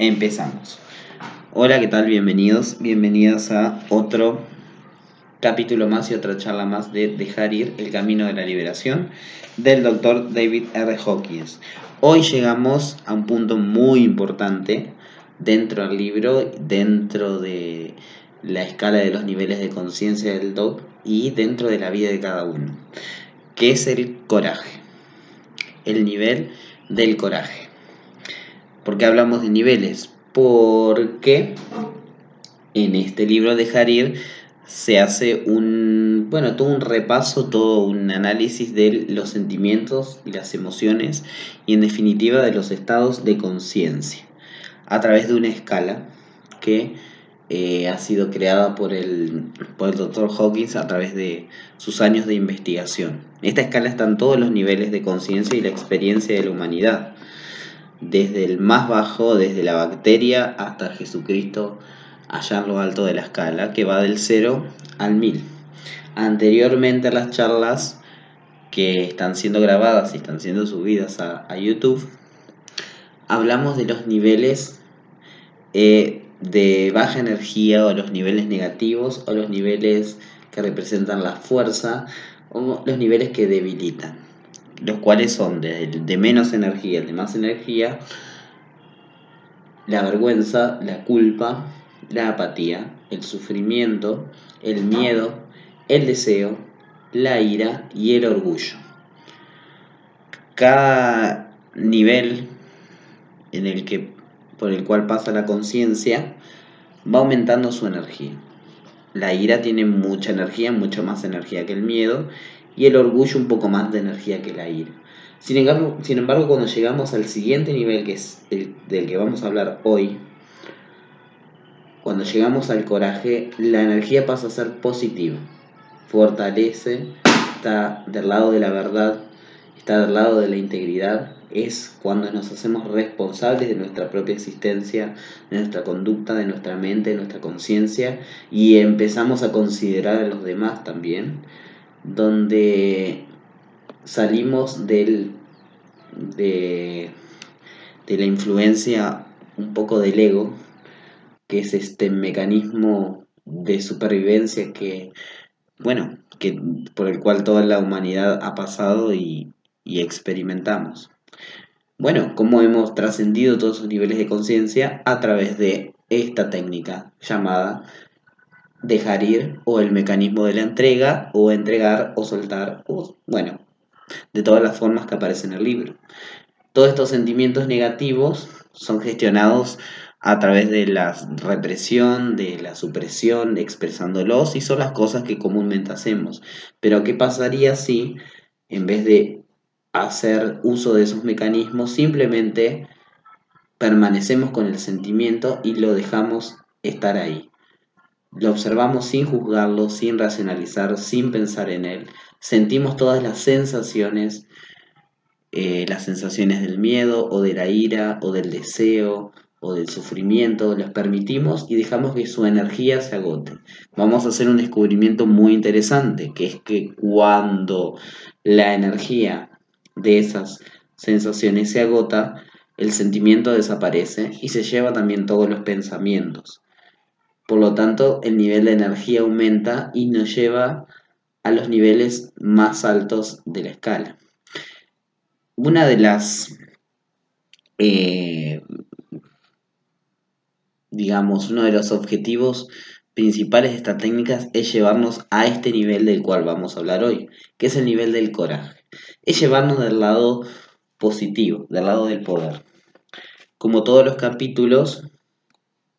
Empezamos. Hola, ¿qué tal? Bienvenidos, bienvenidas a otro capítulo más y otra charla más de Dejar ir el camino de la liberación del doctor David R. Hawkins. Hoy llegamos a un punto muy importante dentro del libro, dentro de la escala de los niveles de conciencia del doc y dentro de la vida de cada uno, que es el coraje, el nivel del coraje. ¿Por qué hablamos de niveles? Porque en este libro Dejar ir se hace un, bueno, todo un repaso, todo un análisis de los sentimientos y las emociones y en definitiva de los estados de conciencia a través de una escala que eh, ha sido creada por el, por el Dr. Hawkins a través de sus años de investigación. En esta escala están todos los niveles de conciencia y la experiencia de la humanidad, desde el más bajo, desde la bacteria hasta Jesucristo, allá en lo alto de la escala, que va del 0 al 1000. Anteriormente a las charlas que están siendo grabadas y están siendo subidas a, YouTube, hablamos de los niveles eh, de baja energía o los niveles negativos o los niveles que representan la fuerza o los niveles que debilitan, los cuales son de, de menos energía, de más energía, la vergüenza, la culpa, la apatía, el sufrimiento, el miedo, el deseo, la ira y el orgullo. Cada nivel en el que por el cual pasa la conciencia va aumentando su energía. La ira tiene mucha energía, mucho más energía que el miedo, y el orgullo un poco más de energía que la ira. Sin embargo, sin embargo cuando llegamos al siguiente nivel, que es el del que vamos a hablar hoy, cuando llegamos al coraje, la energía pasa a ser positiva, fortalece, está del lado de la verdad, está del lado de la integridad, es cuando nos hacemos responsables de nuestra propia existencia, de nuestra conducta, de nuestra mente, de nuestra conciencia y empezamos a considerar a los demás también, donde salimos del, de, de la influencia un poco del ego, que es este mecanismo de supervivencia que, bueno, que, por el cual toda la humanidad ha pasado y, y experimentamos. Bueno, cómo hemos trascendido todos esos niveles de conciencia a través de esta técnica llamada dejar ir o el mecanismo de la entrega o entregar o soltar o bueno, de todas las formas que aparecen en el libro. Todos estos sentimientos negativos son gestionados a través de la represión, de la supresión, expresándolos y son las cosas que comúnmente hacemos. Pero ¿qué pasaría si en vez de hacer uso de esos mecanismos, simplemente permanecemos con el sentimiento y lo dejamos estar ahí. Lo observamos sin juzgarlo, sin racionalizar, sin pensar en él. Sentimos todas las sensaciones, eh, las sensaciones del miedo o de la ira o del deseo o del sufrimiento, las permitimos y dejamos que su energía se agote. Vamos a hacer un descubrimiento muy interesante, que es que cuando la energía de esas sensaciones se agota, el sentimiento desaparece y se lleva también todos los pensamientos. Por lo tanto, el nivel de energía aumenta y nos lleva a los niveles más altos de la escala. Una de las, eh, digamos, uno de los objetivos principales de estas técnicas es llevarnos a este nivel del cual vamos a hablar hoy, que es el nivel del coraje es llevarnos del lado positivo, del lado del poder. Como todos los capítulos,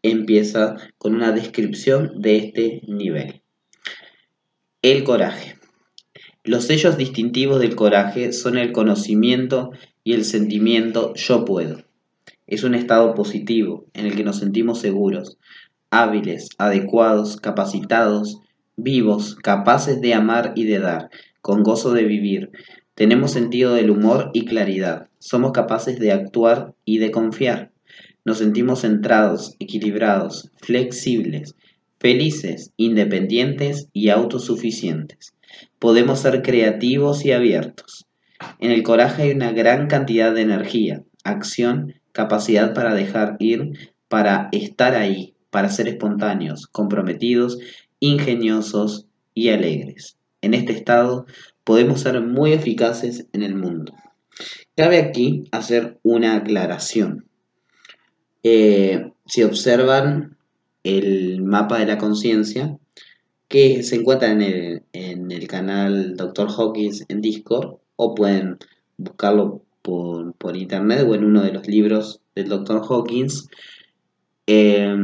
empieza con una descripción de este nivel. El coraje. Los sellos distintivos del coraje son el conocimiento y el sentimiento yo puedo. Es un estado positivo en el que nos sentimos seguros, hábiles, adecuados, capacitados, vivos, capaces de amar y de dar, con gozo de vivir, tenemos sentido del humor y claridad. Somos capaces de actuar y de confiar. Nos sentimos centrados, equilibrados, flexibles, felices, independientes y autosuficientes. Podemos ser creativos y abiertos. En el coraje hay una gran cantidad de energía, acción, capacidad para dejar ir, para estar ahí, para ser espontáneos, comprometidos, ingeniosos y alegres. En este estado podemos ser muy eficaces en el mundo. Cabe aquí hacer una aclaración. Eh, si observan el mapa de la conciencia, que se encuentra en el, en el canal Dr. Hawkins en Discord, o pueden buscarlo por, internet o en uno de los libros del Dr. Hawkins. Eh,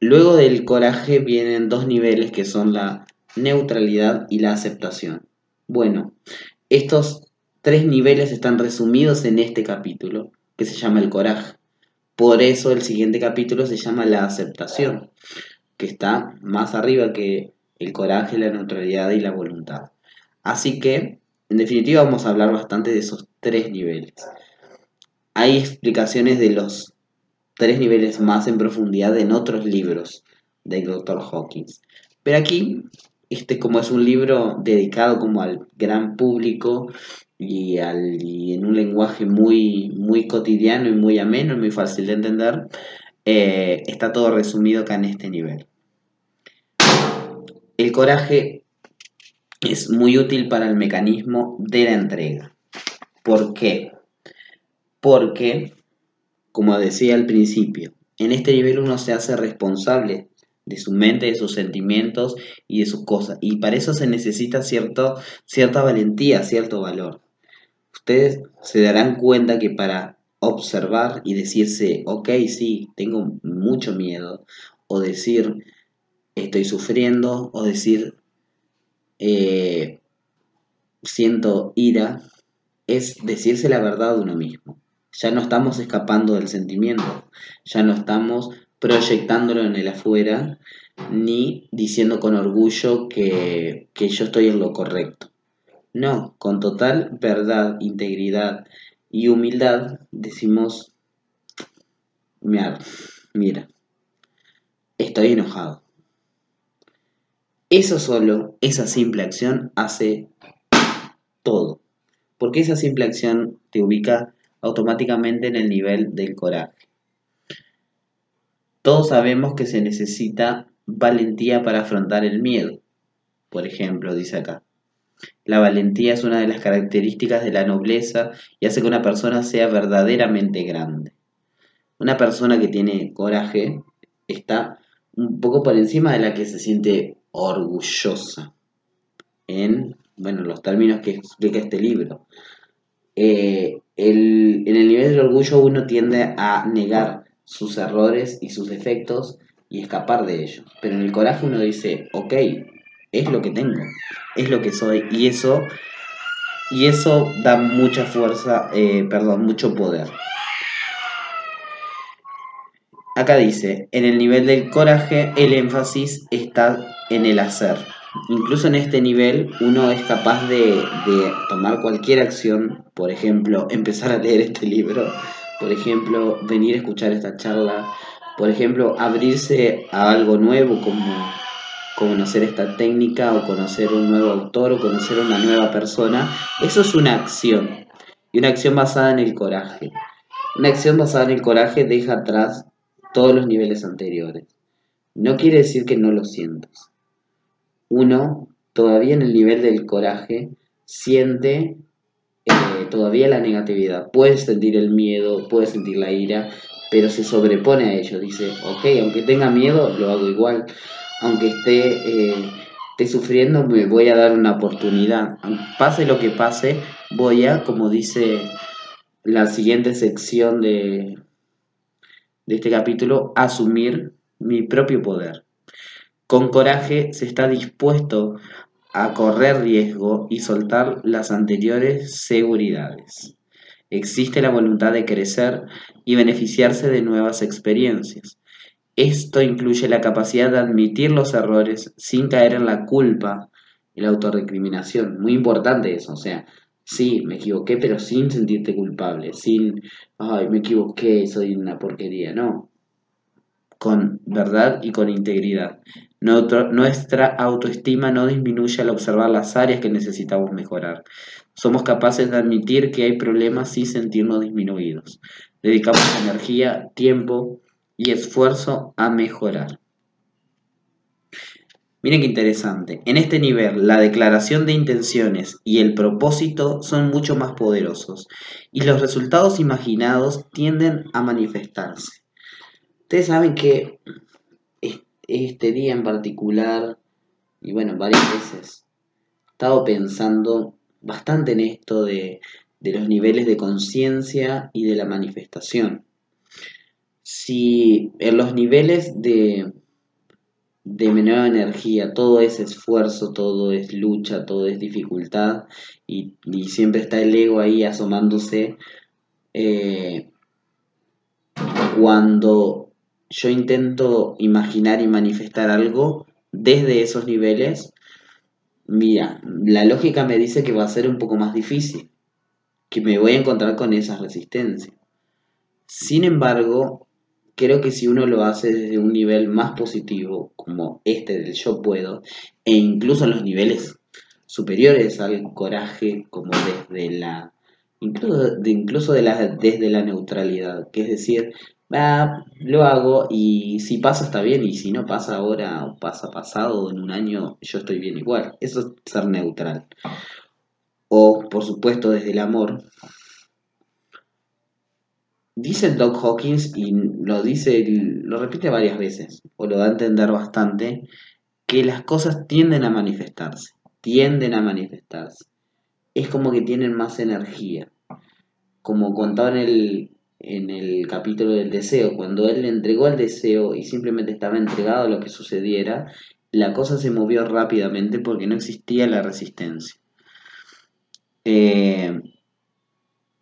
luego del coraje vienen dos niveles que son la neutralidad y la aceptación. Bueno, estos tres niveles están resumidos en este capítulo, que se llama el coraje. Por eso el siguiente capítulo se llama la aceptación, que está más arriba que el coraje, la neutralidad y la voluntad. Así que, en definitiva, vamos a hablar bastante de esos tres niveles. Hay explicaciones de los tres niveles más en profundidad en otros libros del Dr. Hawkins. Pero aquí, este como es un libro dedicado como al gran público y, al, en un lenguaje muy, muy cotidiano y muy ameno y muy fácil de entender, eh, está todo resumido acá en este nivel. El coraje es muy útil para el mecanismo de la entrega. ¿Por qué? Porque, como decía al principio, en este nivel uno se hace responsable de su mente, de sus sentimientos y de sus cosas. Y para eso se necesita cierto, cierta valentía, cierto valor. Ustedes se darán cuenta que para observar y decirse, ok, sí, tengo mucho miedo, o decir, estoy sufriendo o decir eh, siento ira, es decirse la verdad a uno mismo. Ya no estamos escapando del sentimiento, ya no estamos proyectándolo en el afuera, ni diciendo con orgullo que, que yo estoy en lo correcto. No, con total verdad, integridad y humildad decimos, mira, mira, estoy enojado eso solo, esa simple acción hace todo. Porque esa simple acción te ubica automáticamente en el nivel del coraje. Todos sabemos que se necesita valentía para afrontar el miedo. Por ejemplo, dice acá. La valentía es una de las características de la nobleza y hace que una persona sea verdaderamente grande. Una persona que tiene coraje está un poco por encima de la que se siente orgullosa en bueno, los términos que explica este libro. Eh, en el nivel del orgullo uno tiende a negar sus errores y sus defectos y escapar de ellos. Pero en el coraje uno dice, ok, es lo que tengo, es lo que soy. Y eso, y eso da mucha fuerza, eh, perdón, mucho poder. Acá dice, en el nivel del coraje el énfasis está en el hacer. Incluso en este nivel uno es capaz de, tomar cualquier acción, por ejemplo, empezar a leer este libro, por ejemplo, venir a escuchar esta charla, por ejemplo, abrirse a algo nuevo como conocer esta técnica o conocer un nuevo autor o conocer una nueva persona. Eso es una acción y una acción basada en el coraje. Una acción basada en el coraje deja atrás todos los niveles anteriores. No quiere decir que no lo sientas. Uno, todavía en el nivel del coraje, siente eh, todavía la negatividad. Puede sentir el miedo, puede sentir la ira, pero se sobrepone a ello. Dice, ok, aunque tenga miedo, lo hago igual. Aunque esté, eh, esté sufriendo, me voy a dar una oportunidad. Pase lo que pase, voy a, como dice la siguiente sección de, de este capítulo, asumir mi propio poder. Con coraje se está dispuesto a correr riesgo y soltar las anteriores seguridades. Existe la voluntad de crecer y beneficiarse de nuevas experiencias. Esto incluye la capacidad de admitir los errores sin caer en la culpa y la autorrecriminación. Muy importante eso, o sea, sí, me equivoqué, pero sin sentirte culpable, sin, ay, me equivoqué, soy una porquería, no. Con verdad y con integridad. Nuestra autoestima no disminuye al observar las áreas que necesitamos mejorar. Somos capaces de admitir que hay problemas sin sentirnos disminuidos. Dedicamos energía, tiempo y esfuerzo a mejorar. Miren qué interesante. En este nivel, la declaración de intenciones y el propósito son mucho más poderosos y los resultados imaginados tienden a manifestarse. Ustedes saben que este día en particular, y bueno, varias veces, he estado pensando bastante en esto de, de los niveles de conciencia y de la manifestación. Si en los niveles de de menor energía, todo es esfuerzo, todo es lucha, todo es dificultad y, siempre está el ego ahí asomándose. Eh, cuando yo intento imaginar y manifestar algo desde esos niveles, mira, la lógica me dice que va a ser un poco más difícil, que me voy a encontrar con esa resistencia. Sin embargo, creo que si uno lo hace desde un nivel más positivo, como este del yo puedo, e incluso en los niveles superiores al coraje, como desde la, incluso, de, incluso de la, desde la neutralidad, que es decir, va, lo hago y si pasa está bien y si no pasa ahora o pasa pasado en un año, yo estoy bien igual. Eso es ser neutral. O, por supuesto, desde el amor, dice Doc Hawkins y lo dice, lo repite varias veces, o lo da a entender bastante, que las cosas tienden a manifestarse, tienden a manifestarse. Es como que tienen más energía. Como contaba en el, en el capítulo del deseo, cuando él le entregó el deseo y simplemente estaba entregado a lo que sucediera, la cosa se movió rápidamente porque no existía la resistencia. Eh,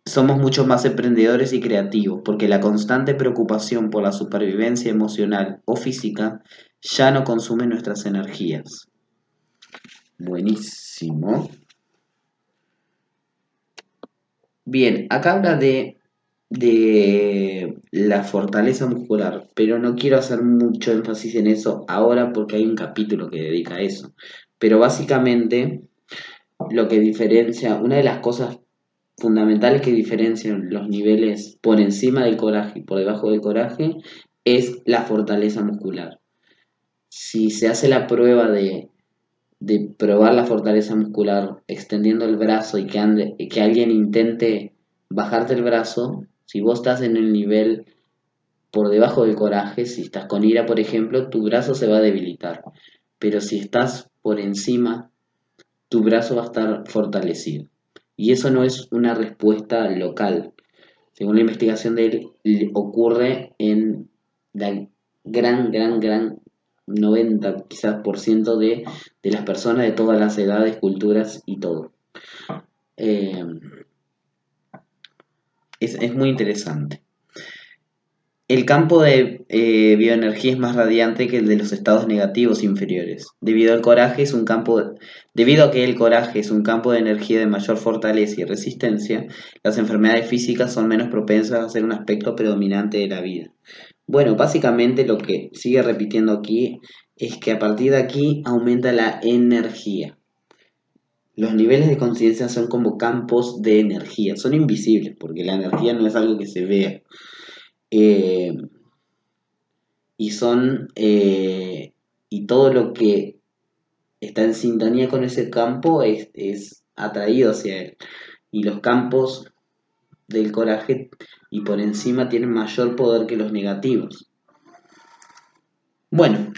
somos mucho más emprendedores y creativos, porque la constante preocupación por la supervivencia emocional o física ya no consume nuestras energías. Buenísimo. Bien, acá habla de, de la fortaleza muscular, pero no quiero hacer mucho énfasis en eso ahora porque hay un capítulo que dedica a eso. Pero básicamente lo que diferencia, una de las cosas fundamentales que diferencian los niveles por encima del coraje y por debajo del coraje es la fortaleza muscular. Si se hace la prueba de, probar la fortaleza muscular extendiendo el brazo y que, que alguien intente bajarte el brazo, si vos estás en el nivel por debajo del coraje, si estás con ira, por ejemplo, tu brazo se va a debilitar. Pero si estás por encima, tu brazo va a estar fortalecido. Y eso no es una respuesta local. Según la investigación de él, ocurre en la gran, gran, gran 90 quizás por ciento de, las personas de todas las edades, culturas y todo. Eh, es muy interesante. El campo de eh, bioenergía es más radiante que el de los estados negativos inferiores. Debido al coraje es un campo, debido a que el coraje es un campo de energía de mayor fortaleza y resistencia, las enfermedades físicas son menos propensas a ser un aspecto predominante de la vida. Bueno, básicamente lo que sigue repitiendo aquí es que a partir de aquí aumenta la energía. Los niveles de conciencia son como campos de energía, son invisibles porque la energía no es algo que se vea eh, y son. Eh, y todo lo que está en sintonía con ese campo es, es atraído hacia él. Y los campos del coraje y por encima tienen mayor poder que los negativos. Bueno,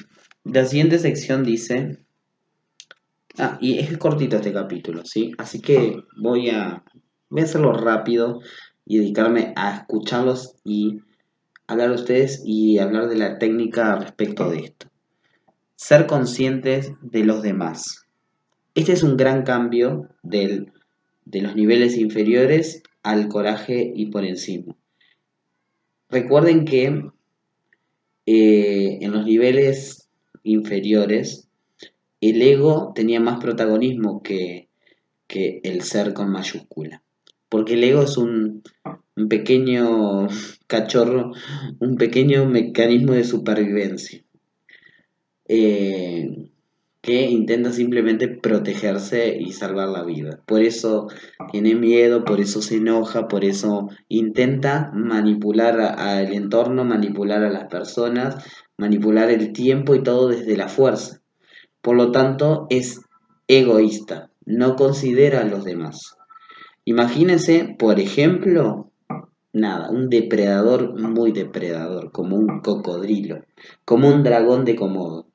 la siguiente sección dice. Ah, y es cortito este capítulo, ¿sí? Así que voy a, voy a hacerlo rápido y dedicarme a escucharlos y hablar a ustedes y hablar de la técnica respecto de esto. Ser conscientes de los demás. Este es un gran cambio de los niveles inferiores al coraje y por encima. Recuerden que eh, en los niveles inferiores el ego tenía más protagonismo que, que el ser con mayúscula. Porque el ego es un, un pequeño cachorro, un pequeño mecanismo de supervivencia. Eh, que intenta simplemente protegerse y salvar la vida. Por eso tiene miedo, por eso se enoja, por eso intenta manipular al entorno, manipular a las personas, manipular el tiempo y todo desde la fuerza. Por lo tanto, es egoísta, no considera a los demás. Imagínense, por ejemplo, nada, un depredador muy depredador, como un cocodrilo, como un dragón de Komodo.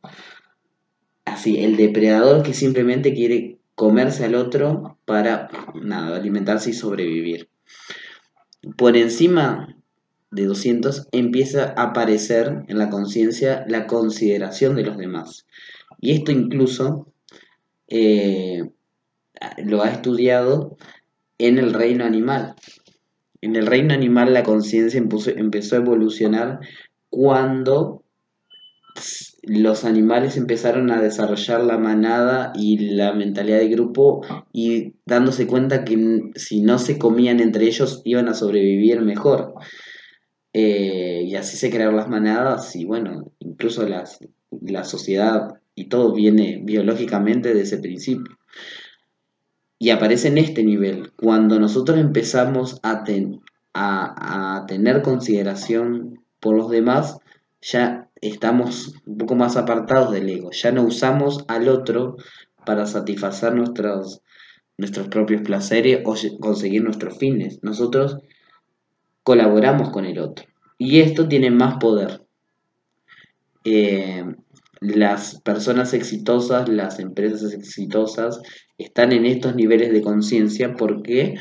Así, el depredador que simplemente quiere comerse al otro para, nada, alimentarse y sobrevivir. Por encima de 200 empieza a aparecer en la conciencia la consideración de los demás. Y esto incluso eh, lo ha estudiado en el reino animal. En el reino animal la conciencia empezó a evolucionar cuando los animales empezaron a desarrollar la manada y la mentalidad de grupo y dándose cuenta que si no se comían entre ellos iban a sobrevivir mejor. Eh, y así se crearon las manadas y bueno, incluso las, la sociedad y todo viene biológicamente de ese principio. Y aparece en este nivel, cuando nosotros empezamos a, tener consideración por los demás, ya estamos un poco más apartados del ego, ya no usamos al otro para satisfacer nuestros, nuestros propios placeres o conseguir nuestros fines. Nosotros colaboramos con el otro. Y esto tiene más poder. Eh, las personas exitosas, las empresas exitosas, están en estos niveles de conciencia porque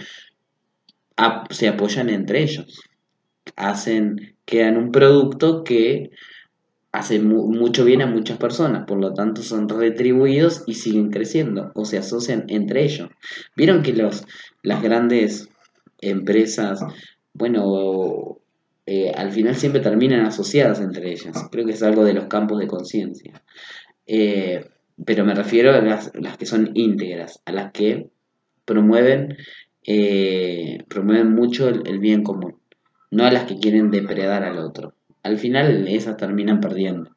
se apoyan entre ellos. Hacen, crean un producto que hace mucho bien a muchas personas, por lo tanto son retribuidos y siguen creciendo o se asocian entre ellos. Vieron que los, las grandes empresas, bueno, eh, al final siempre terminan asociadas entre ellas. Creo que es algo de los campos de conciencia. Eh, pero me refiero a las, que son íntegras, a las que promueven, eh, promueven mucho el, bien común, no a las que quieren depredar al otro. Al final esas terminan perdiendo.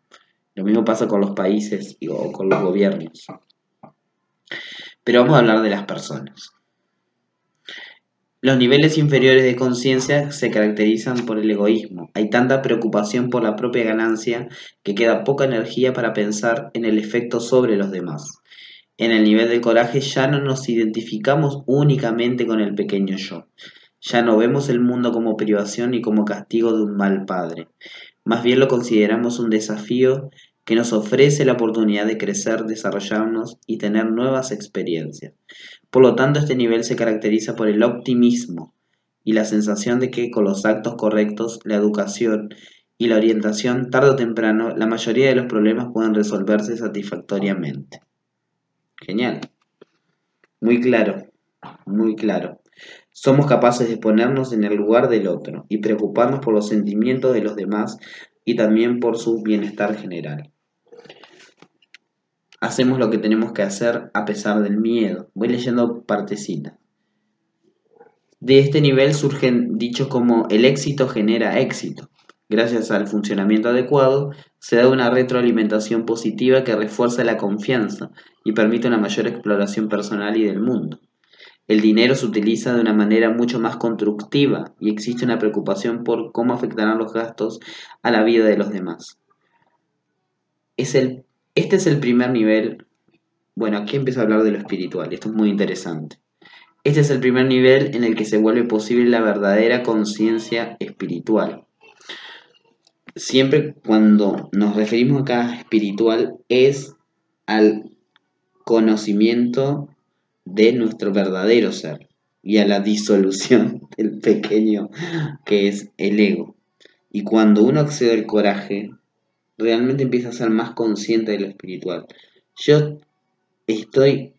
Lo mismo pasa con los países o con los gobiernos. Pero vamos a hablar de las personas. Los niveles inferiores de conciencia se caracterizan por el egoísmo. Hay tanta preocupación por la propia ganancia que queda poca energía para pensar en el efecto sobre los demás. En el nivel del coraje ya no nos identificamos únicamente con el pequeño yo. Ya no vemos el mundo como privación y como castigo de un mal padre. Más bien lo consideramos un desafío que nos ofrece la oportunidad de crecer, desarrollarnos y tener nuevas experiencias. Por lo tanto, este nivel se caracteriza por el optimismo y la sensación de que con los actos correctos, la educación y la orientación, tarde o temprano, la mayoría de los problemas pueden resolverse satisfactoriamente. Genial. Muy claro, muy claro. Somos capaces de ponernos en el lugar del otro y preocuparnos por los sentimientos de los demás y también por su bienestar general hacemos lo que tenemos que hacer a pesar del miedo. Voy leyendo partecita. De este nivel surgen dichos como el éxito genera éxito. Gracias al funcionamiento adecuado, se da una retroalimentación positiva que refuerza la confianza y permite una mayor exploración personal y del mundo. El dinero se utiliza de una manera mucho más constructiva y existe una preocupación por cómo afectarán los gastos a la vida de los demás. Es el este es el primer nivel. Bueno, aquí empiezo a hablar de lo espiritual. Esto es muy interesante. Este es el primer nivel en el que se vuelve posible la verdadera conciencia espiritual. Siempre cuando nos referimos acá espiritual es al conocimiento de nuestro verdadero ser y a la disolución del pequeño que es el ego. Y cuando uno accede al coraje, realmente empieza a ser más consciente de lo espiritual. Yo estoy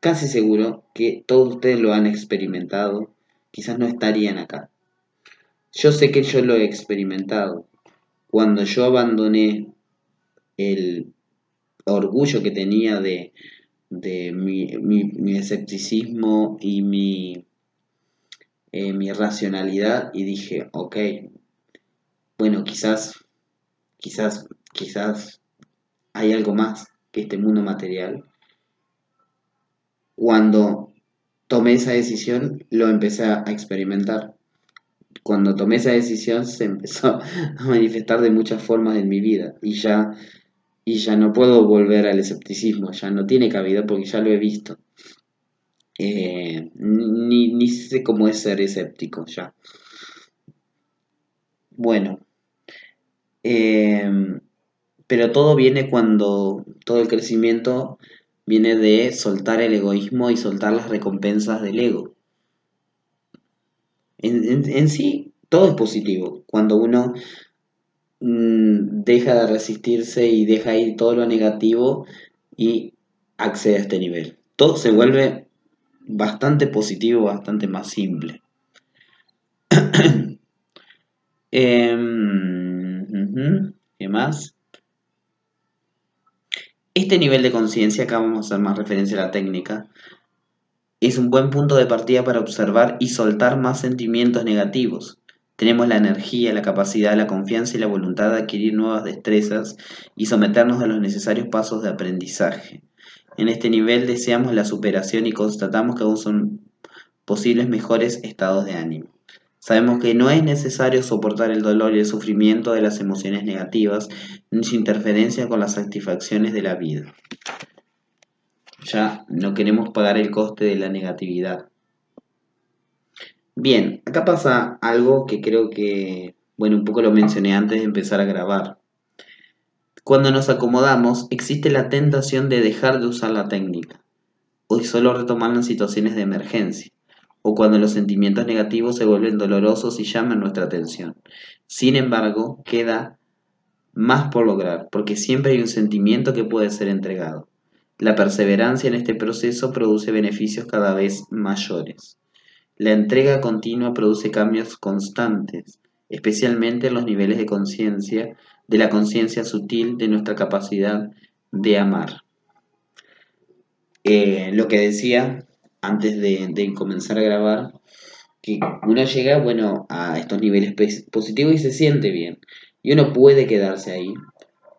casi seguro que todos ustedes lo han experimentado, quizás no estarían acá. Yo sé que yo lo he experimentado. Cuando yo abandoné el orgullo que tenía de, de mi, escepticismo y mi, eh, mi racionalidad y dije, ok, bueno, quizás quizás, quizás hay algo más que este mundo material. Cuando tomé esa decisión, lo empecé a experimentar. Cuando tomé esa decisión, se empezó a manifestar de muchas formas en mi vida y ya, y ya no puedo volver al escepticismo, ya no tiene cabida porque ya lo he visto. Eh, ni, ni sé cómo es ser escéptico ya. Bueno, em, pero todo viene cuando todo el crecimiento viene de soltar el egoísmo y soltar las recompensas del ego. En, sí, todo es positivo. Cuando uno mm, deja de resistirse y deja ir todo lo negativo y accede a este nivel. Todo se vuelve bastante positivo, bastante más simple. ¿Qué más? Este nivel de conciencia, acá vamos a hacer más referencia a la técnica, es un buen punto de partida para observar y soltar más sentimientos negativos. Tenemos la energía, la capacidad, la confianza y la voluntad de adquirir nuevas destrezas y someternos a los necesarios pasos de aprendizaje. En este nivel deseamos la superación y constatamos que aún son posibles mejores estados de ánimo. Sabemos que no es necesario soportar el dolor y el sufrimiento de las emociones negativas ni su interferencia con las satisfacciones de la vida. Ya no queremos pagar el coste de la negatividad. Bien, acá pasa algo que creo que, bueno, un poco lo mencioné antes de empezar a grabar. Cuando nos acomodamos, existe la tentación de dejar de usar la técnica, o solo retomarla en situaciones de emergencia o cuando los sentimientos negativos se vuelven dolorosos y llaman nuestra atención. Sin embargo, queda más por lograr, porque siempre hay un sentimiento que puede ser entregado. La perseverancia en este proceso produce beneficios cada vez mayores. La entrega continua produce cambios constantes, especialmente en los niveles de conciencia, de la conciencia sutil de nuestra capacidad de amar. Eh, lo que decía antes de, comenzar a grabar, que uno llega, bueno, a estos niveles positivos y se siente bien. Y uno puede quedarse ahí,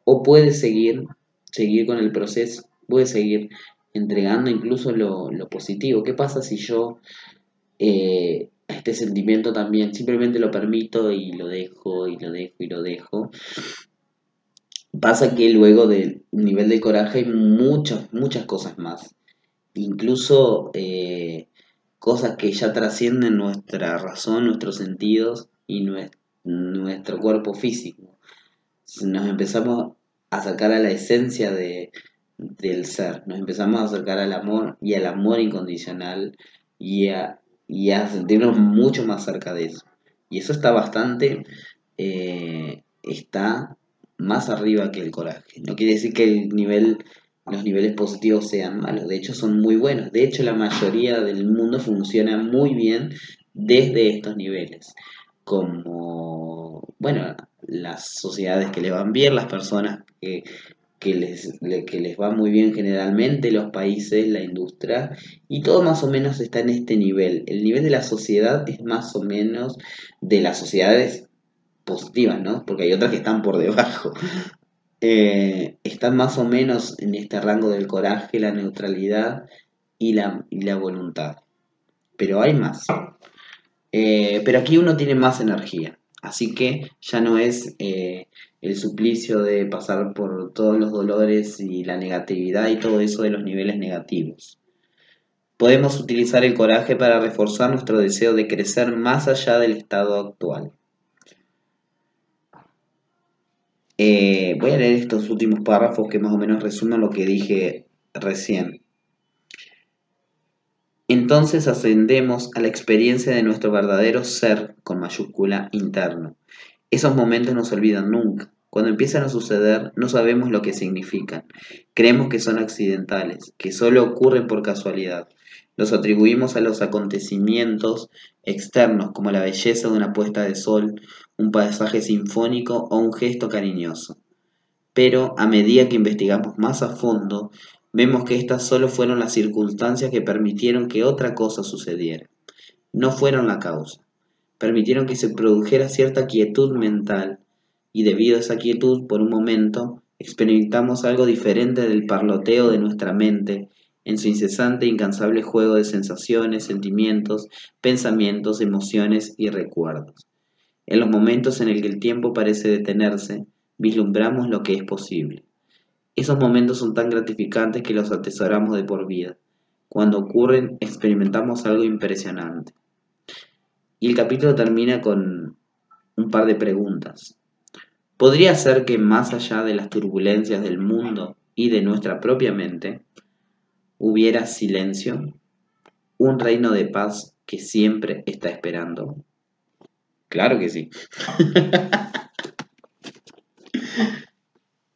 o puede seguir, seguir con el proceso, puede seguir entregando incluso lo, positivo. ¿Qué pasa si yo eh, este sentimiento también simplemente lo permito y lo dejo y lo dejo y lo dejo? Pasa que luego del nivel de coraje hay muchas, muchas cosas más incluso eh, cosas que ya trascienden nuestra razón, nuestros sentidos y nuestro cuerpo físico. Nos empezamos a acercar a la esencia de, del ser, nos empezamos a acercar al amor y al amor incondicional y a, y a sentirnos mucho más cerca de eso. Y eso está bastante, eh, está más arriba que el coraje. No quiere decir que el nivel los niveles positivos sean malos, de hecho son muy buenos, de hecho la mayoría del mundo funciona muy bien desde estos niveles, como, bueno, las sociedades que les van bien, las personas que, les, que les va muy bien generalmente, los países, la industria, y todo más o menos está en este nivel. El nivel de la sociedad es más o menos de las sociedades positivas, ¿no? Porque hay otras que están por debajo. Eh, están más o menos en este rango del coraje, la neutralidad y la, la voluntad. Pero hay más. Eh, pero aquí uno tiene más energía. Así que ya no es eh, el suplicio de pasar por todos los dolores y la negatividad y todo eso de los niveles negativos. Podemos utilizar el coraje para reforzar nuestro deseo de crecer más allá del estado actual. Eh, voy a leer estos últimos párrafos que más o menos resumen lo que dije recién. Entonces ascendemos a la experiencia de nuestro verdadero ser con mayúscula interno. Esos momentos no se olvidan nunca. Cuando empiezan a suceder no sabemos lo que significan. Creemos que son accidentales, que solo ocurren por casualidad. Los atribuimos a los acontecimientos externos como la belleza de una puesta de sol un paisaje sinfónico o un gesto cariñoso. Pero a medida que investigamos más a fondo, vemos que estas solo fueron las circunstancias que permitieron que otra cosa sucediera. No fueron la causa. Permitieron que se produjera cierta quietud mental y debido a esa quietud, por un momento, experimentamos algo diferente del parloteo de nuestra mente en su incesante e incansable juego de sensaciones, sentimientos, pensamientos, emociones y recuerdos. En los momentos en el que el tiempo parece detenerse, vislumbramos lo que es posible. Esos momentos son tan gratificantes que los atesoramos de por vida. Cuando ocurren, experimentamos algo impresionante. Y el capítulo termina con un par de preguntas. ¿Podría ser que más allá de las turbulencias del mundo y de nuestra propia mente, hubiera silencio? Un reino de paz que siempre está esperando. Claro que sí.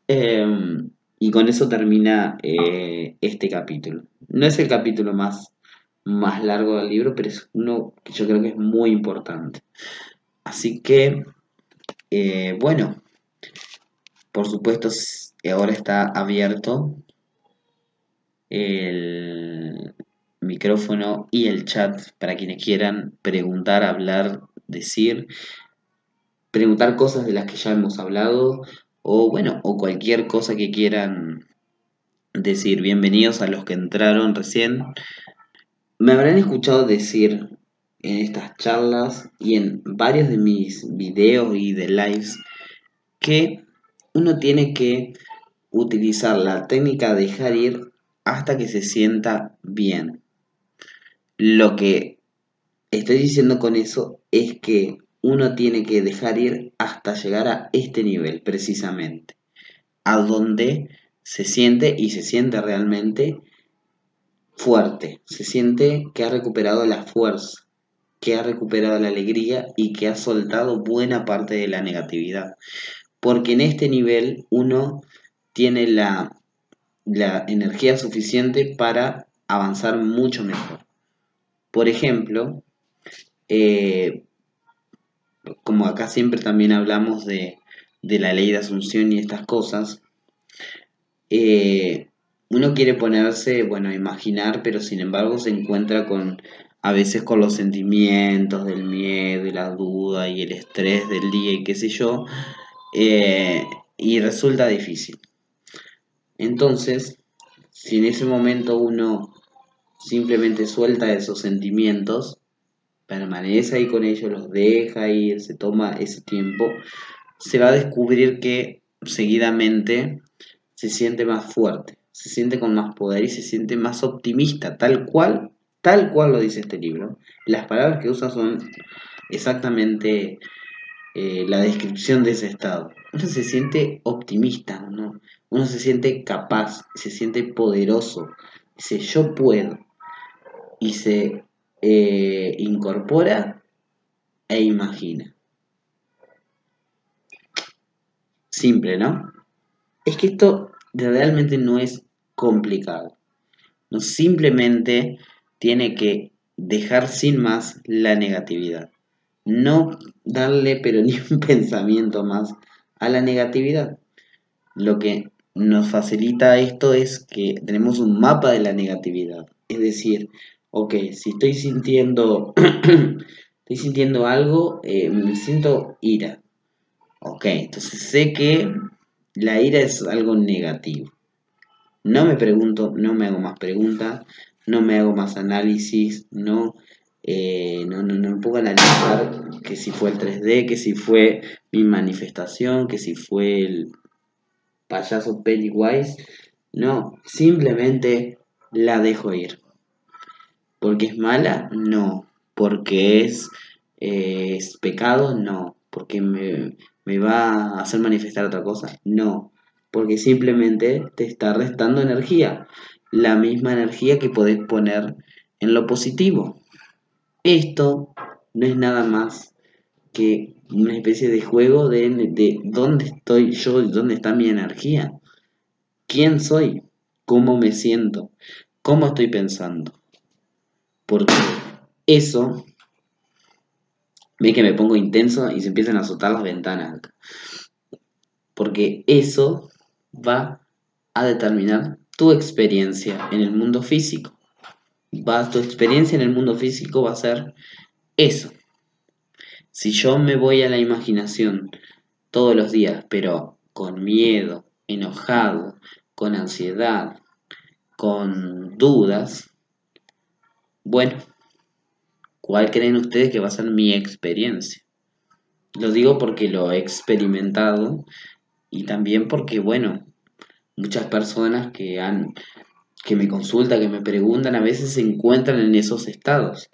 Em, y con eso termina eh, este capítulo. No es el capítulo más, más largo del libro, pero es uno que yo creo que es muy importante. Así que, eh, bueno, por supuesto, ahora está abierto el micrófono y el chat para quienes quieran preguntar, hablar, decir, preguntar cosas de las que ya hemos hablado o bueno, o cualquier cosa que quieran decir. Bienvenidos a los que entraron recién. Me habrán escuchado decir en estas charlas y en varios de mis videos y de lives que uno tiene que utilizar la técnica de dejar ir hasta que se sienta bien. Lo que estoy diciendo con eso es que uno tiene que dejar ir hasta llegar a este nivel precisamente, a donde se siente y se siente realmente fuerte, se siente que ha recuperado la fuerza, que ha recuperado la alegría y que ha soltado buena parte de la negatividad. Porque en este nivel uno tiene la, la energía suficiente para avanzar mucho mejor. Por ejemplo, eh, como acá siempre también hablamos de, la ley de asunción y estas cosas, eh, uno quiere ponerse, bueno, a imaginar, pero sin embargo se encuentra con, a veces con los sentimientos del miedo y la duda y el estrés del día y qué sé yo, eh, y resulta difícil. Entonces, si en ese momento uno simplemente suelta esos sentimientos, permanece ahí con ellos, los deja ir, se toma ese tiempo, se va a descubrir que seguidamente se siente más fuerte, se siente con más poder y se siente más optimista, tal cual, tal cual lo dice este libro. Las palabras que usa son exactamente eh, la descripción de ese estado. Uno se siente optimista, ¿no? uno se siente capaz, se siente poderoso, dice yo puedo y se eh, incorpora e imagina. Simple, ¿no? Es que esto realmente no es complicado. No simplemente tiene que dejar sin más la negatividad. No darle pero ni un pensamiento más a la negatividad. Lo que nos facilita esto es que tenemos un mapa de la negatividad. Es decir, ok, si estoy sintiendo, estoy sintiendo algo, eh, me siento ira. Ok, entonces sé que la ira es algo negativo. No me pregunto, no me hago más preguntas, no me hago más análisis, no, eh, no, no, no me analizar que si fue el 3D, que si fue mi manifestación, que si fue el payaso Pennywise. No, simplemente la dejo ir. ¿Porque es mala? No. ¿Porque es, eh, es pecado? No. ¿Porque me, me va a hacer manifestar otra cosa? No. Porque simplemente te está restando energía. La misma energía que podés poner en lo positivo. Esto no es nada más que una especie de juego de, de dónde estoy yo, dónde está mi energía. ¿Quién soy? ¿Cómo me siento? ¿Cómo estoy pensando? Porque eso, ve que me pongo intenso y se empiezan a azotar las ventanas. Porque eso va a determinar tu experiencia en el mundo físico. Tu experiencia en el mundo físico va a ser eso. Si yo me voy a la imaginación todos los días, pero con miedo, enojado, con ansiedad, con dudas, bueno, ¿cuál creen ustedes que va a ser mi experiencia? Lo digo porque lo he experimentado y también porque, bueno, muchas personas que han que me consultan, que me preguntan, a veces se encuentran en esos estados.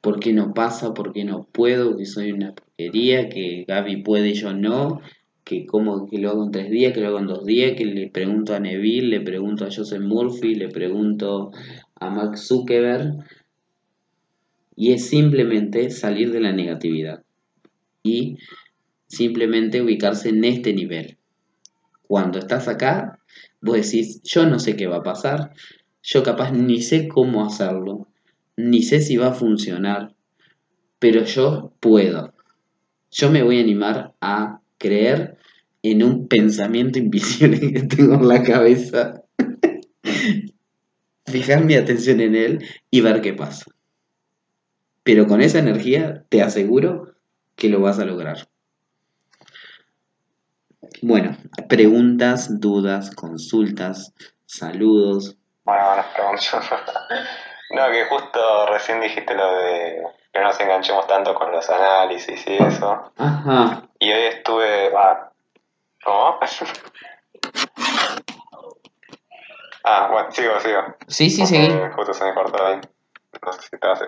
¿Por qué no pasa? ¿Por qué no puedo? Que soy una porquería, que Gaby puede y yo no, que como que lo hago en tres días, que lo hago en dos días, que le pregunto a Neville, le pregunto a Joseph Murphy, le pregunto a Max Zuckerberg. Y es simplemente salir de la negatividad y simplemente ubicarse en este nivel. Cuando estás acá, vos decís, yo no sé qué va a pasar, yo capaz ni sé cómo hacerlo, ni sé si va a funcionar, pero yo puedo. Yo me voy a animar a creer en un pensamiento invisible que tengo en la cabeza, fijar mi atención en él y ver qué pasa. Pero con esa energía te aseguro que lo vas a lograr. Bueno, preguntas, dudas, consultas, saludos. Bueno, buenas preguntas. no, que justo recién dijiste lo de que no nos enganchemos tanto con los análisis y eso. Ajá. Y hoy estuve. Ah, ¿Cómo? ah, bueno, sigo, sigo. Sí, sí, seguí. Justo se me cortó ahí. No sé si estaba.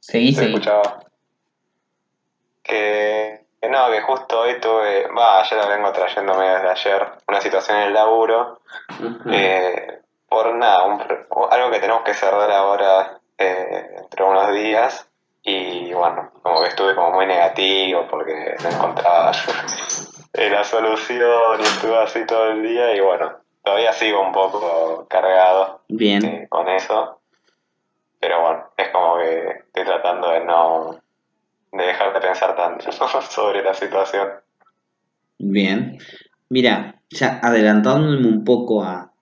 Seguí, se seguí. escuchaba. Que no, que justo hoy tuve, va, ya lo vengo trayéndome desde ayer, una situación en el laburo, eh, por nada, un, algo que tenemos que cerrar ahora eh, entre unos días, y bueno, como que estuve como muy negativo porque no encontraba la solución y estuve así todo el día, y bueno, todavía sigo un poco cargado Bien. eh, con eso, pero bueno, es como que estoy tratando de no de dejar de pensar tanto sobre la situación. Bien. Mira, ya adelantándome un poco a,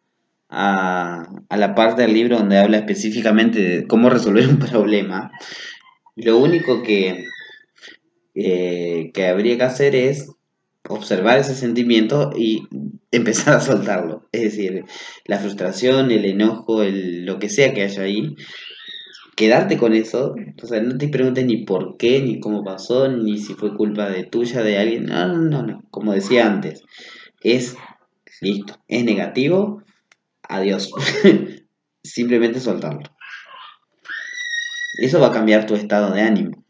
a, la parte del libro donde habla específicamente de cómo resolver un problema, lo único que, eh, que habría que hacer es observar ese sentimiento y empezar a soltarlo. Es decir, la frustración, el enojo, el, lo que sea que haya ahí, quedarte con eso, o sea, no te preguntes ni por qué, ni cómo pasó, ni si fue culpa de tuya, de alguien, no, no, no, no. como decía antes, es listo, es negativo, adiós, simplemente soltarlo. Eso va a cambiar tu estado de ánimo.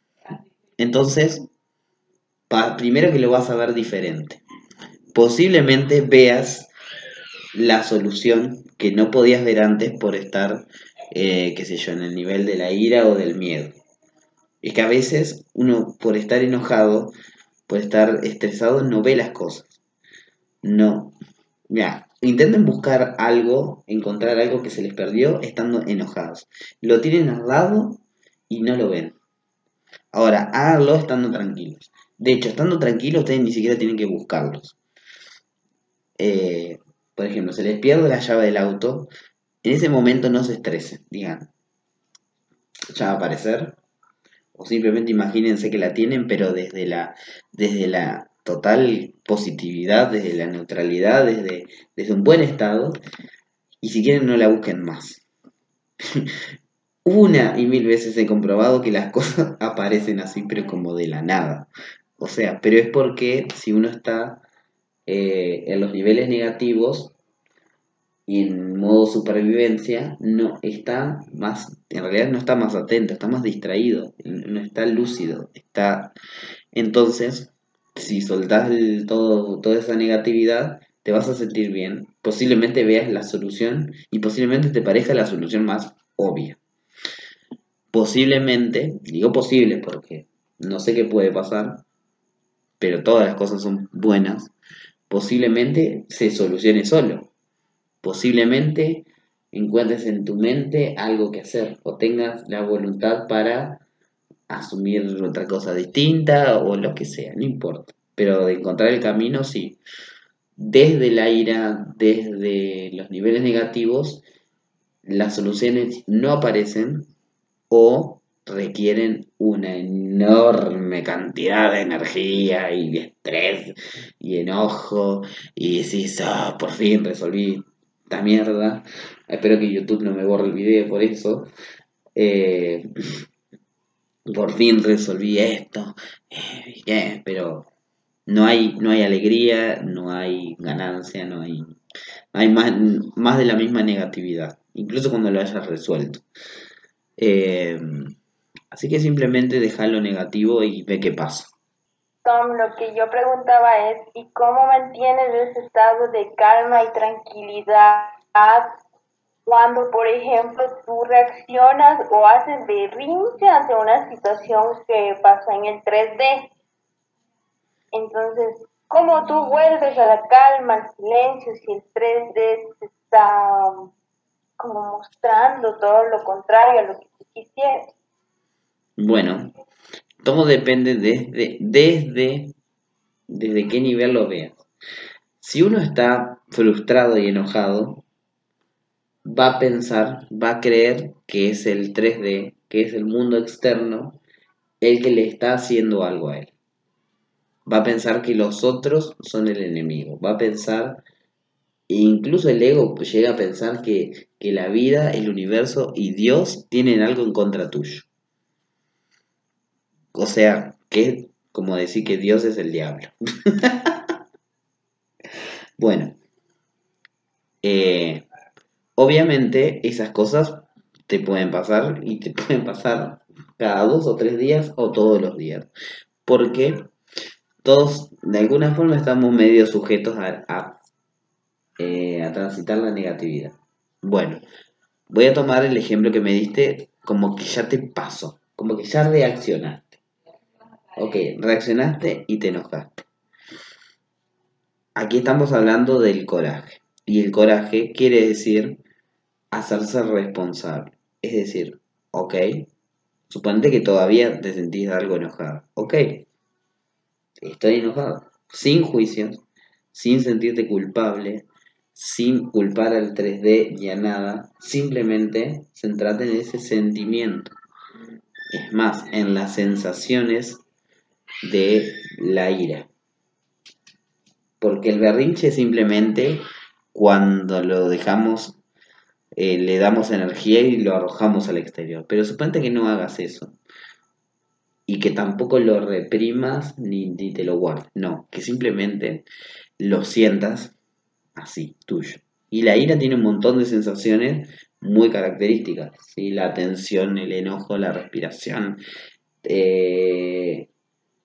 Entonces, primero que lo vas a ver diferente. Posiblemente veas la solución que no podías ver antes por estar eh, qué sé yo, en el nivel de la ira o del miedo. Es que a veces uno, por estar enojado, por estar estresado, no ve las cosas. No. Ya, intenten buscar algo, encontrar algo que se les perdió estando enojados. Lo tienen al lado y no lo ven. Ahora, háganlo estando tranquilos. De hecho, estando tranquilos, ustedes ni siquiera tienen que buscarlos. Eh, por ejemplo, se les pierde la llave del auto, en ese momento no se estresen, digan, ya va a aparecer. O simplemente imagínense que la tienen, pero desde la, desde la total positividad, desde la neutralidad, desde, desde un buen estado. Y si quieren no la busquen más. Una y mil veces he comprobado que las cosas aparecen así, pero como de la nada. O sea, pero es porque si uno está eh, en los niveles negativos, en modo supervivencia no está más, en realidad no está más atento, está más distraído, no está lúcido, está... Entonces, si soltás todo, toda esa negatividad, te vas a sentir bien, posiblemente veas la solución y posiblemente te parezca la solución más obvia. Posiblemente, digo posible porque no sé qué puede pasar, pero todas las cosas son buenas, posiblemente se solucione solo posiblemente encuentres en tu mente algo que hacer o tengas la voluntad para asumir otra cosa distinta o lo que sea, no importa. Pero de encontrar el camino, sí. Desde la ira, desde los niveles negativos, las soluciones no aparecen o requieren una enorme cantidad de energía y estrés y enojo y decís, ah, por fin resolví esta mierda. Espero que YouTube no me borre el video por eso. Eh, por fin resolví esto. Eh, pero no hay, no hay alegría, no hay ganancia, no hay, hay más, más de la misma negatividad, incluso cuando lo hayas resuelto. Eh, así que simplemente deja lo negativo y ve qué pasa. Tom, lo que yo preguntaba es, ¿y cómo mantienes ese estado de calma y tranquilidad cuando, por ejemplo, tú reaccionas o haces berrinche ante una situación que pasó en el 3D? Entonces, ¿cómo tú vuelves a la calma, al silencio, si el 3D te está como mostrando todo lo contrario a lo que tú quisieras? Bueno, todo depende desde, desde, desde qué nivel lo veas. Si uno está frustrado y enojado, va a pensar, va a creer que es el 3D, que es el mundo externo, el que le está haciendo algo a él va a pensar que los otros son el enemigo, va a pensar, e incluso el ego llega a pensar que, la vida, el universo y Dios tienen algo en contra tuyo. O sea, que como decir que Dios es el diablo. bueno, eh, obviamente esas cosas te pueden pasar y te pueden pasar cada dos o tres días o todos los días. Porque todos de alguna forma estamos medio sujetos a, eh, a, transitar la negatividad. Bueno, voy a tomar el ejemplo que me diste como que ya te pasó, como que ya reaccionaste. Ok, reaccionaste y te enojaste. Aquí estamos hablando del coraje. Y el coraje quiere decir hacerse responsable. Es decir, ok, suponete que todavía te sentís algo enojado. Ok, estoy enojado, sin juicios, sin sentirte culpable, sin culpar al 3D y a nada, simplemente centrate en ese sentimiento. Es más, en las sensaciones de la ira. Porque el berrinche simplemente cuando lo dejamos, eh, le damos energía y lo arrojamos al exterior. Pero suponte que no hagas eso y que tampoco lo reprimas ni, te lo guardes. No, que simplemente lo sientas así, tuyo. Y la ira tiene un montón de sensaciones muy características. ¿sí? La tensión, el enojo, la respiración, eh,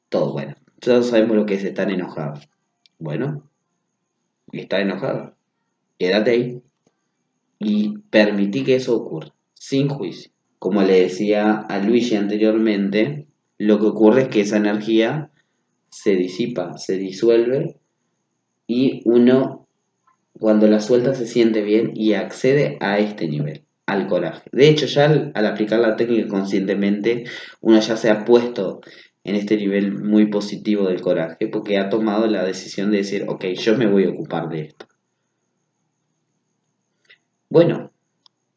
todo. Bueno, todos sabemos lo que es estar enojado. Bueno, estar enojado. Quédate ahí y permití que eso ocurra, sin juicio. Como le decía a Luigi anteriormente, lo que ocurre es que esa energía se disipa, se disuelve y uno cuando la suelta se siente bien y accede a este nivel, al coraje. De hecho, ya al, aplicar la técnica conscientemente, uno ya se ha puesto en este nivel muy positivo del coraje porque ha tomado la decisión de decir, ok, yo me voy a ocupar de esto. Bueno,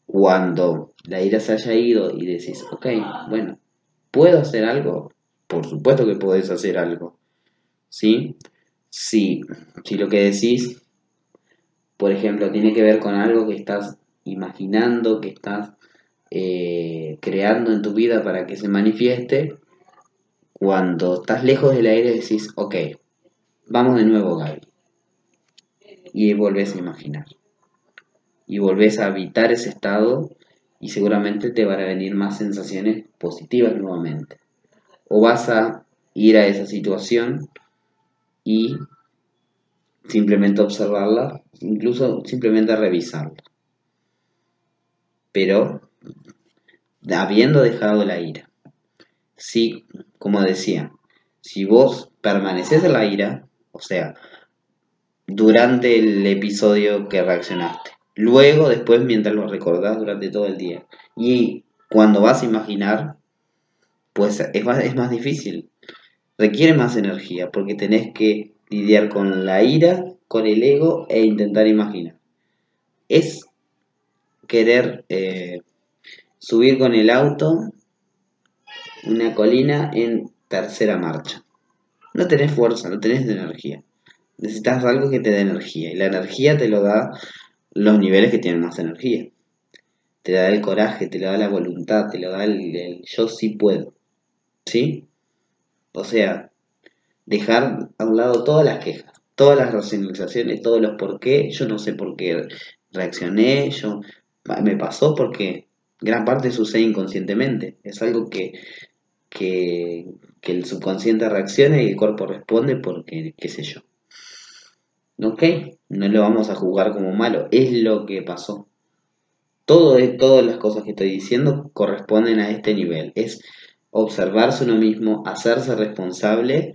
cuando la ira se haya ido y decís, ok, bueno, ¿Puedo hacer algo? Por supuesto que podés hacer algo. ¿Sí? Si, si lo que decís, por ejemplo, tiene que ver con algo que estás imaginando, que estás eh, creando en tu vida para que se manifieste, cuando estás lejos del aire decís, ok, vamos de nuevo, Gaby. Y volvés a imaginar. Y volvés a habitar ese estado y seguramente te van a venir más sensaciones positivas nuevamente. O vas a ir a esa situación y simplemente observarla, incluso simplemente revisarla. Pero habiendo dejado la ira. Si, como decía, si vos permaneces en la ira, o sea, durante el episodio que reaccionaste, Luego, después, mientras lo recordás durante todo el día. Y cuando vas a imaginar, pues es más, es más difícil. Requiere más energía porque tenés que lidiar con la ira, con el ego e intentar imaginar. Es querer eh, subir con el auto una colina en tercera marcha. No tenés fuerza, no tenés energía. Necesitas algo que te dé energía. Y la energía te lo da los niveles que tienen más energía. Te da el coraje, te da la voluntad, te lo da el, yo sí puedo. ¿Sí? O sea, dejar a un lado todas las quejas, todas las racionalizaciones, todos los por qué. Yo no sé por qué reaccioné, yo me pasó porque gran parte sucede inconscientemente. Es algo que, que, el subconsciente reacciona y el cuerpo responde porque, qué sé yo. Ok, no lo vamos a juzgar como malo, es lo que pasó. Todo, todas las cosas que estoy diciendo corresponden a este nivel. Es observarse uno mismo, hacerse responsable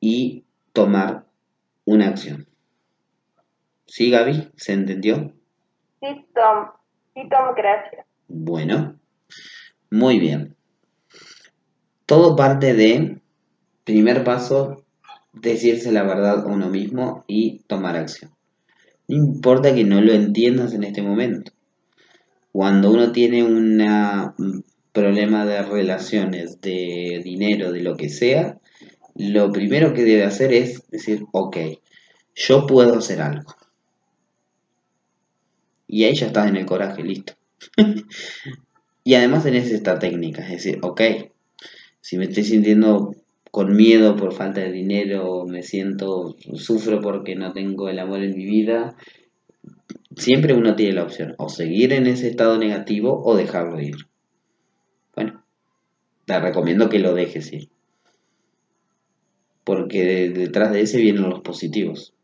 y tomar una acción. ¿Sí, Gaby? ¿Se entendió? Sí, Tom. Sí, Tom, gracias. Bueno, muy bien. Todo parte de, primer paso, decirse la verdad a uno mismo y tomar acción. No importa que no lo entiendas en este momento. Cuando uno tiene un problema de relaciones, de dinero, de lo que sea, lo primero que debe hacer es decir, ok, yo puedo hacer algo. Y ahí ya estás en el coraje, listo. y además tenés esta técnica, es decir, ok, si me estoy sintiendo con miedo por falta de dinero, me siento, sufro porque no tengo el amor en mi vida, siempre uno tiene la opción o seguir en ese estado negativo o dejarlo ir. Bueno, te recomiendo que lo dejes ir. Porque detrás de ese vienen los positivos.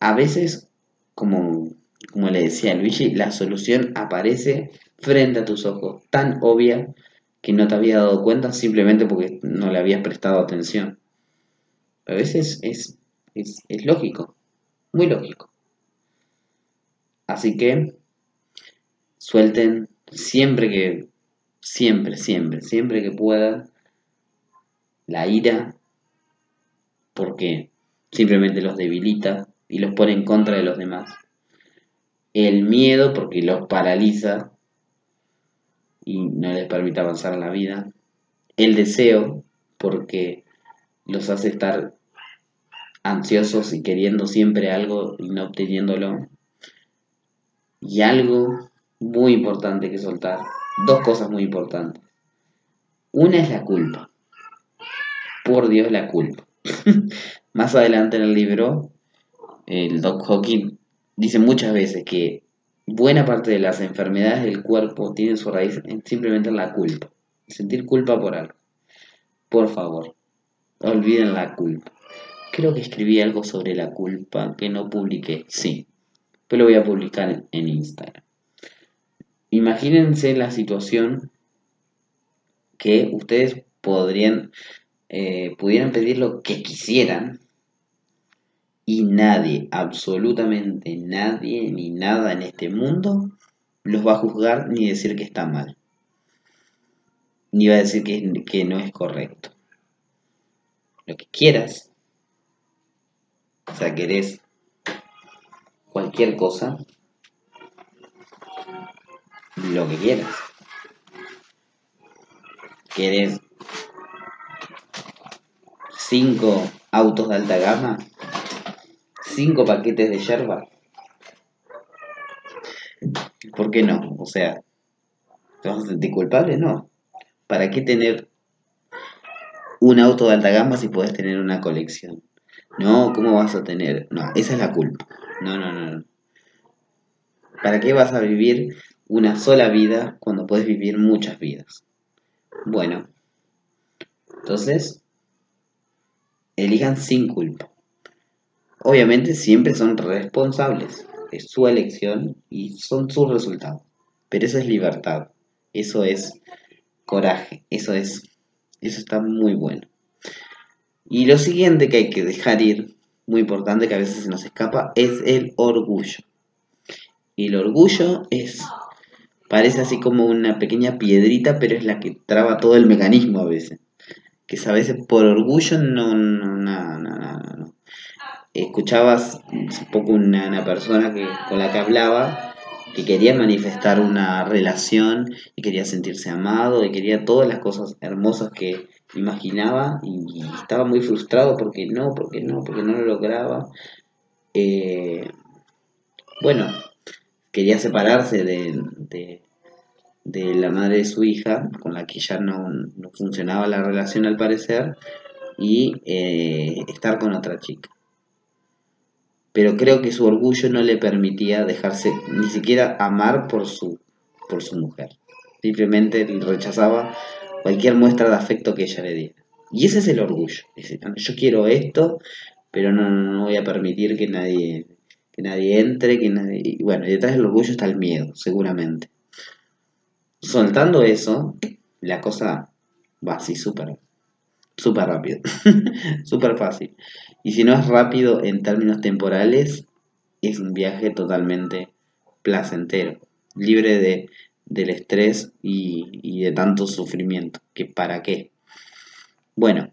A veces, como como le decía Luigi, la solución aparece frente a tus ojos, tan obvia que no te había dado cuenta simplemente porque no le habías prestado atención. a veces es, es, es lógico, muy lógico. Así que suelten siempre que, siempre, siempre, siempre que puedan la ira, porque simplemente los debilita y los pone en contra de los demás el miedo porque los paraliza y no les permite avanzar en la vida, el deseo porque los hace estar ansiosos y queriendo siempre algo y no obteniéndolo, y algo muy importante que soltar, dos cosas muy importantes. Una es la culpa. Por Dios, la culpa. Más adelante en el libro, el Doc Hawking dice muchas veces que buena parte de las enfermedades del cuerpo tienen su raíz simplemente en la culpa. Sentir culpa por algo. Por favor, olviden la culpa. Creo que escribí algo sobre la culpa que no publiqué. Sí, pero lo voy a publicar en Instagram. Imagínense la situación que ustedes podrían, eh, pudieran pedir lo que quisieran y nadie, absolutamente nadie ni nada en este mundo los va a juzgar ni decir que está mal. Ni va a decir que, que no es correcto. Lo que quieras, o sea, querés cualquier cosa, lo que quieras. Querés cinco autos de alta gama, cinco paquetes de yerba. ¿Por qué no? O sea, ¿te vas a sentir culpable? No. ¿Para qué tener un auto de alta gama si puedes tener una colección? No, ¿cómo vas a tener? No, esa es la culpa. No, no, no. ¿Para qué vas a vivir una sola vida cuando puedes vivir muchas vidas? Bueno, entonces, elijan sin culpa. Obviamente siempre son responsables, es su elección y son sus resultados. Pero eso es libertad, eso es coraje, eso es eso está muy bueno. Y lo siguiente que hay que dejar ir, muy importante que a veces se nos escapa, es el orgullo. Y el orgullo es parece así como una pequeña piedrita, pero es la que traba todo el mecanismo a veces. Que a veces por orgullo no, no, escuchabas un poco una, persona que, con la que hablaba que quería manifestar una relación y quería sentirse amado y quería todas las cosas hermosas que imaginaba y, estaba muy frustrado porque no, porque no, porque no lo lograba. Eh, bueno, quería separarse de, de, la madre de su hija, con la que ya no, funcionaba la relación al parecer, y eh, estar con otra chica. Pero creo que su orgullo no le permitía dejarse ni siquiera amar por su, por su mujer. Simplemente rechazaba cualquier muestra de afecto que ella le diera. Y ese es el orgullo. yo quiero esto, pero no, no, voy a permitir que nadie, que nadie entre, que nadie... Y bueno, detrás del orgullo está el miedo, seguramente. Soltando eso, la cosa va así súper, súper rápido, súper fácil. Y si no es rápido en términos temporales, es un viaje totalmente placentero, libre de del estrés y, de tanto sufrimiento. ¿Que para qué? Bueno,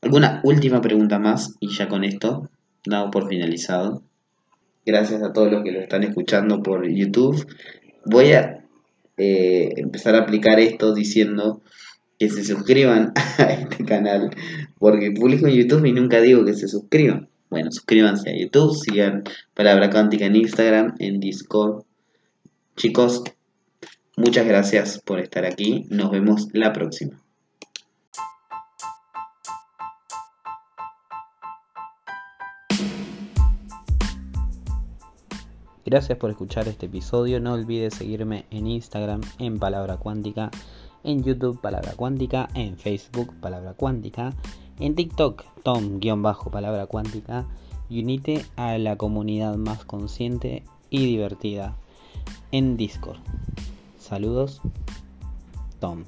alguna última pregunta más y ya con esto dado por finalizado. Gracias a todos los que lo están escuchando por YouTube. Voy a eh, empezar a aplicar esto diciendo que se suscriban a este canal porque publico en YouTube y nunca digo que se suscriban. Bueno, suscríbanse a YouTube, sigan Palabra Cuántica en Instagram, en Discord. Chicos, Muchas gracias por estar aquí. Nos vemos la próxima. Gracias por escuchar este episodio. No olvides seguirme en Instagram en Palabra Cuántica, en YouTube Palabra Cuántica, en Facebook Palabra Cuántica, en TikTok Tom-Palabra Cuántica y unite a la comunidad más consciente y divertida en Discord. Saludos, Tom.